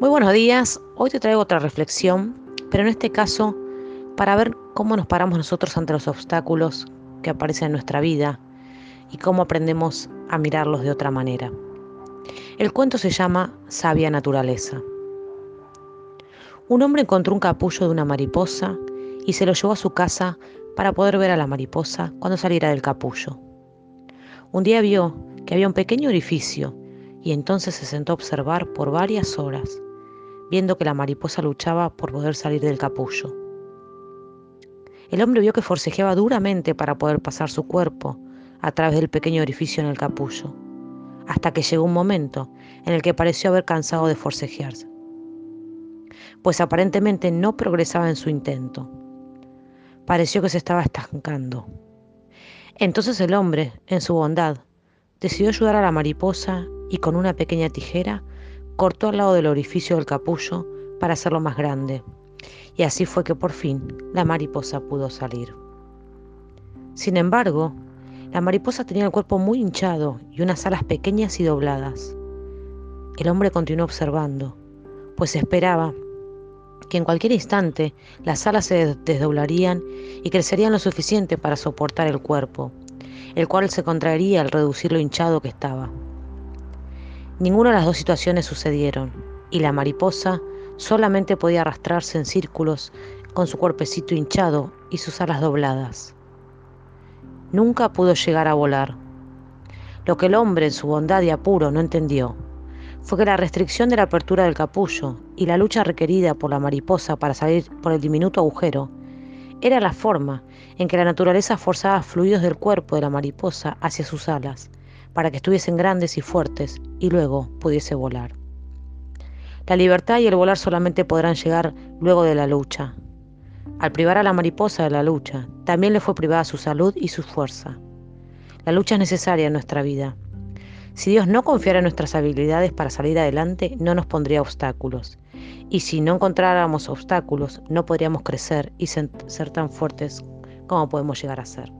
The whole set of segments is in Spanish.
Muy buenos días, hoy te traigo otra reflexión, pero en este caso para ver cómo nos paramos nosotros ante los obstáculos que aparecen en nuestra vida y cómo aprendemos a mirarlos de otra manera. El cuento se llama Sabia Naturaleza. Un hombre encontró un capullo de una mariposa y se lo llevó a su casa para poder ver a la mariposa cuando saliera del capullo. Un día vio que había un pequeño orificio y entonces se sentó a observar por varias horas viendo que la mariposa luchaba por poder salir del capullo. El hombre vio que forcejeaba duramente para poder pasar su cuerpo a través del pequeño orificio en el capullo, hasta que llegó un momento en el que pareció haber cansado de forcejearse, pues aparentemente no progresaba en su intento. Pareció que se estaba estancando. Entonces el hombre, en su bondad, decidió ayudar a la mariposa y con una pequeña tijera cortó al lado del orificio del capullo para hacerlo más grande, y así fue que por fin la mariposa pudo salir. Sin embargo, la mariposa tenía el cuerpo muy hinchado y unas alas pequeñas y dobladas. El hombre continuó observando, pues esperaba que en cualquier instante las alas se desdoblarían y crecerían lo suficiente para soportar el cuerpo, el cual se contraería al reducir lo hinchado que estaba. Ninguna de las dos situaciones sucedieron, y la mariposa solamente podía arrastrarse en círculos con su cuerpecito hinchado y sus alas dobladas. Nunca pudo llegar a volar. Lo que el hombre en su bondad y apuro no entendió fue que la restricción de la apertura del capullo y la lucha requerida por la mariposa para salir por el diminuto agujero era la forma en que la naturaleza forzaba fluidos del cuerpo de la mariposa hacia sus alas para que estuviesen grandes y fuertes y luego pudiese volar. La libertad y el volar solamente podrán llegar luego de la lucha. Al privar a la mariposa de la lucha, también le fue privada su salud y su fuerza. La lucha es necesaria en nuestra vida. Si Dios no confiara en nuestras habilidades para salir adelante, no nos pondría obstáculos. Y si no encontráramos obstáculos, no podríamos crecer y ser tan fuertes como podemos llegar a ser.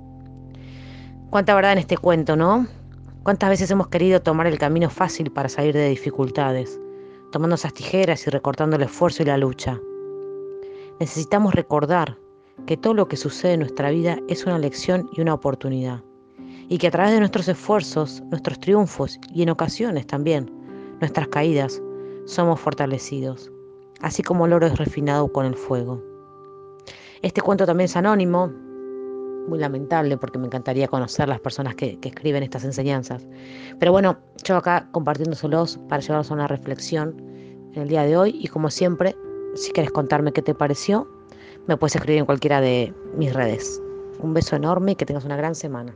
Cuánta verdad en este cuento, ¿no? ¿Cuántas veces hemos querido tomar el camino fácil para salir de dificultades, tomando esas tijeras y recortando el esfuerzo y la lucha? Necesitamos recordar que todo lo que sucede en nuestra vida es una lección y una oportunidad, y que a través de nuestros esfuerzos, nuestros triunfos y en ocasiones también nuestras caídas, somos fortalecidos, así como el oro es refinado con el fuego. Este cuento también es anónimo, muy lamentable porque me encantaría conocer las personas que, escriben estas enseñanzas. Pero bueno, yo acá compartiéndoselos para llevarlos a una reflexión en el día de hoy y como siempre, si quieres contarme qué te pareció, me puedes escribir en cualquiera de mis redes. Un beso enorme y que tengas una gran semana.